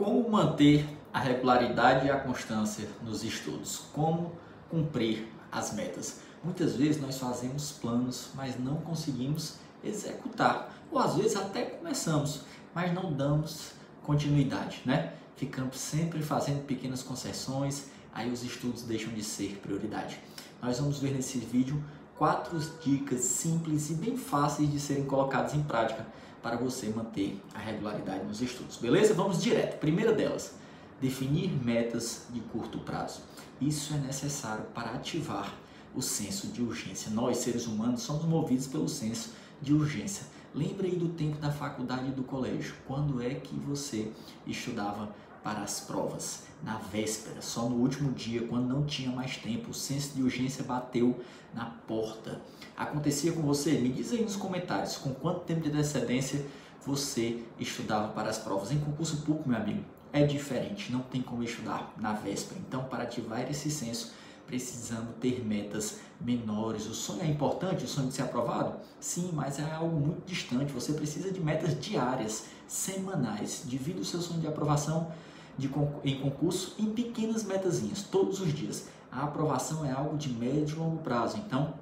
Como manter a regularidade e a constância nos estudos? Como cumprir as metas? Muitas vezes nós fazemos planos, mas não conseguimos executar, ou às vezes até começamos, mas não damos continuidade, né? Ficamos sempre fazendo pequenas concessões, aí os estudos deixam de ser prioridade. Nós vamos ver nesse vídeo quatro dicas simples e bem fáceis de serem colocadas em prática para você manter a regularidade nos estudos. Beleza? Vamos direto. Primeira delas, definir metas de curto prazo. Isso é necessário para ativar o senso de urgência. Nós, seres humanos, somos movidos pelo senso de urgência. Lembra aí do tempo da faculdade e do colégio. Quando é que você estudava para as provas? Na véspera, só no último dia, quando não tinha mais tempo. O senso de urgência bateu na porta. Acontecia com você? Me diz aí nos comentários com quanto tempo de antecedência você estudava para as provas. Em concurso público, meu amigo, é diferente, não tem como estudar na véspera. Então, para ativar esse senso, precisamos ter metas menores. O sonho é importante, o sonho de ser aprovado? Sim, mas é algo muito distante. Você precisa de metas diárias, semanais. Divida o seu sonho de aprovação de, em concurso em pequenas metazinhas, todos os dias. A aprovação é algo de médio e longo prazo, então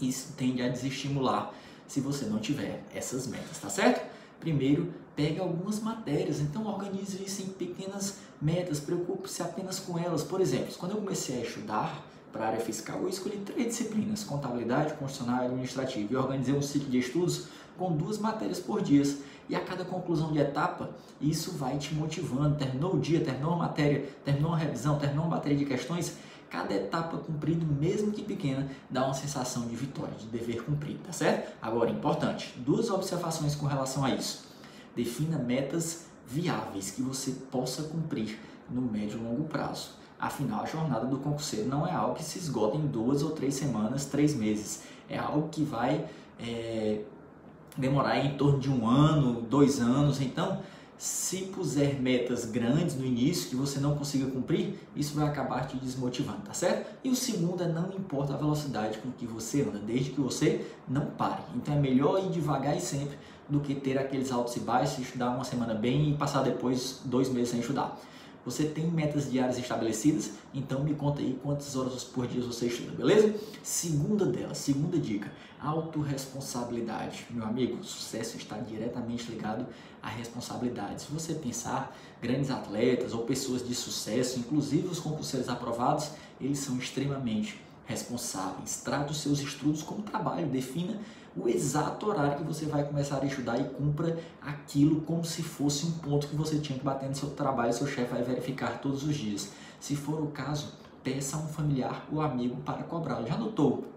isso tende a desestimular se você não tiver essas metas, tá certo? Primeiro, pegue algumas matérias, então organize isso em pequenas metas, preocupe-se apenas com elas. Por exemplo, quando eu comecei a estudar para a área fiscal, eu escolhi três disciplinas, contabilidade, constitucional e administrativa, e organizei um ciclo de estudos com duas matérias por dia. E a cada conclusão de etapa, isso vai te motivando. Terminou o dia, terminou a matéria, terminou a revisão, terminou uma bateria de questões, cada etapa cumprida, mesmo que pequena, dá uma sensação de vitória, de dever cumprido, tá certo? Agora, importante, duas observações com relação a isso. Defina metas viáveis que você possa cumprir no médio e longo prazo. Afinal, a jornada do concurseiro não é algo que se esgota em duas ou três semanas, três meses. É algo que vai é, demorar em torno de um ano, dois anos. Então, se puser metas grandes no início que você não consiga cumprir, isso vai acabar te desmotivando, tá certo? E o segundo é não importa a velocidade com que você anda, desde que você não pare. Então é melhor ir devagar e sempre do que ter aqueles altos e baixos, estudar uma semana bem e passar depois dois meses sem estudar. Você tem metas diárias estabelecidas? Então me conta aí quantas horas por dia você estuda, beleza? Segunda delas, segunda dica, autorresponsabilidade. Meu amigo, sucesso está diretamente ligado à responsabilidade. Se você pensar, grandes atletas ou pessoas de sucesso, inclusive os concurseiros aprovados, eles são extremamente responsáveis. Trata os seus estudos como trabalho, defina o exato horário que você vai começar a estudar e cumpra aquilo como se fosse um ponto que você tinha que bater no seu trabalho, seu chefe vai verificar todos os dias. Se for o caso, peça a um familiar ou amigo para cobrar. Já notou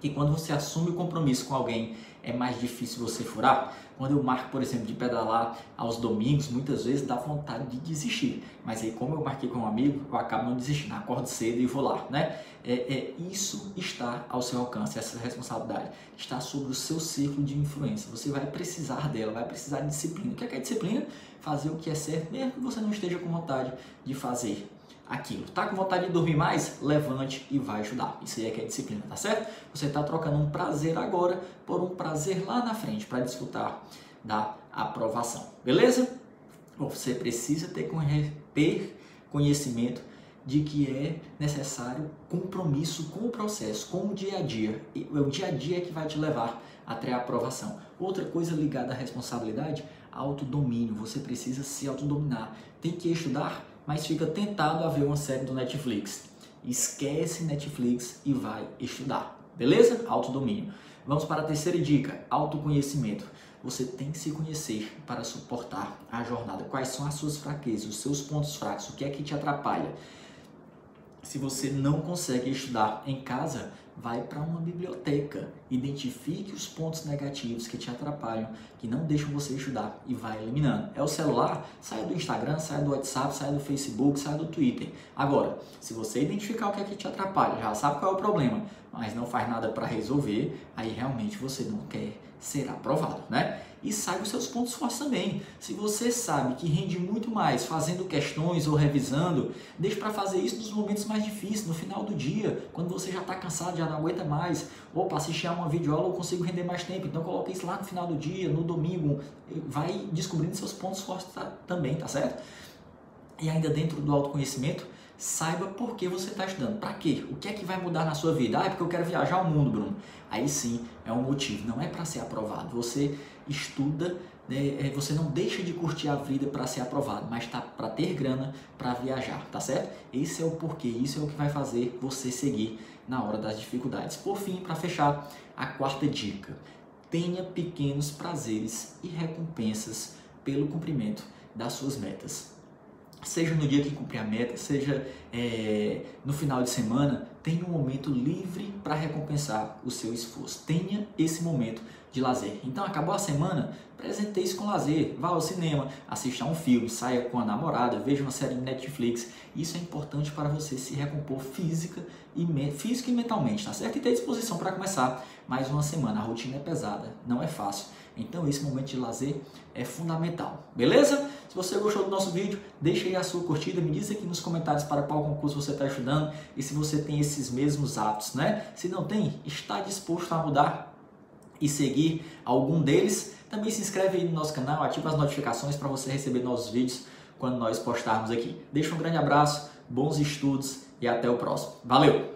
que quando você assume o compromisso com alguém é mais difícil você furar? Quando eu marco, por exemplo, de pedalar aos domingos, muitas vezes dá vontade de desistir. Mas aí, como eu marquei com um amigo, eu acabo não desistindo. Acordo cedo e vou lá, né? É, é, isso está ao seu alcance, essa responsabilidade. Está sobre o seu círculo de influência. Você vai precisar dela, vai precisar de disciplina. O que é, é disciplina? Fazer o que é certo, mesmo que você não esteja com vontade de fazer aquilo. Tá com vontade de dormir mais? Levante e vai ajudar. Isso aí é que é disciplina, tá certo? Você está trocando um prazer agora por um prazer lá na frente para desfrutar da aprovação. Beleza? Você precisa ter, ter conhecimento de que é necessário compromisso com o processo, com o dia a dia. É o dia a dia que vai te levar até a aprovação. Outra coisa ligada à responsabilidade, autodomínio. Você precisa se autodominar. Tem que estudar mas fica tentado a ver uma série do Netflix. Esquece Netflix e vai estudar. Beleza? Autodomínio. Vamos para a terceira dica: autoconhecimento. Você tem que se conhecer para suportar a jornada. Quais são as suas fraquezas, os seus pontos fracos, o que é que te atrapalha? Se você não consegue estudar em casa, vai para uma biblioteca, identifique os pontos negativos que te atrapalham, que não deixam você estudar e vai eliminando. É o celular, sai do Instagram, sai do WhatsApp, sai do Facebook, sai do Twitter. Agora, se você identificar o que é que te atrapalha, já sabe qual é o problema, mas não faz nada para resolver, aí realmente você não quer ser aprovado, né? E saiba os seus pontos fortes também. Se você sabe que rende muito mais fazendo questões ou revisando, deixe para fazer isso nos momentos mais difíceis, no final do dia, quando você já está cansado, já não aguenta mais. Ou para assistir a uma videoaula eu consigo render mais tempo. Então coloque isso lá no final do dia, no domingo. Vai descobrindo seus pontos fortes também, tá certo? e ainda dentro do autoconhecimento, saiba por que você está estudando. Para quê? O que é que vai mudar na sua vida? Ah, é porque eu quero viajar ao mundo, Bruno. Aí sim é um motivo, não é para ser aprovado. Você estuda, né, é, você não deixa de curtir a vida para ser aprovado, mas tá para ter grana para viajar, tá certo? Esse é o porquê, isso é o que vai fazer você seguir na hora das dificuldades. Por fim, para fechar, a quarta dica: tenha pequenos prazeres e recompensas pelo cumprimento das suas metas seja no dia que cumprir a meta, seja é, no final de semana, tenha um momento livre para recompensar o seu esforço. Tenha esse momento de lazer. Então, acabou a semana, presenteie-se com lazer. Vá ao cinema, assista a um filme, saia com a namorada, veja uma série de Netflix. Isso é importante para você se recompor física e, física e mentalmente, tá certo? E ter disposição para começar mais uma semana. A rotina é pesada, não é fácil. Então, esse momento de lazer é fundamental. Beleza? Se você gostou do nosso vídeo, deixa aí a sua curtida, me diz aqui nos comentários para qual concurso você está estudando e se você tem esses mesmos hábitos, né? Se não tem, está disposto a mudar e seguir algum deles, também se inscreve aí no nosso canal, ativa as notificações para você receber nossos vídeos quando nós postarmos aqui. Deixa um grande abraço, bons estudos e até o próximo. Valeu!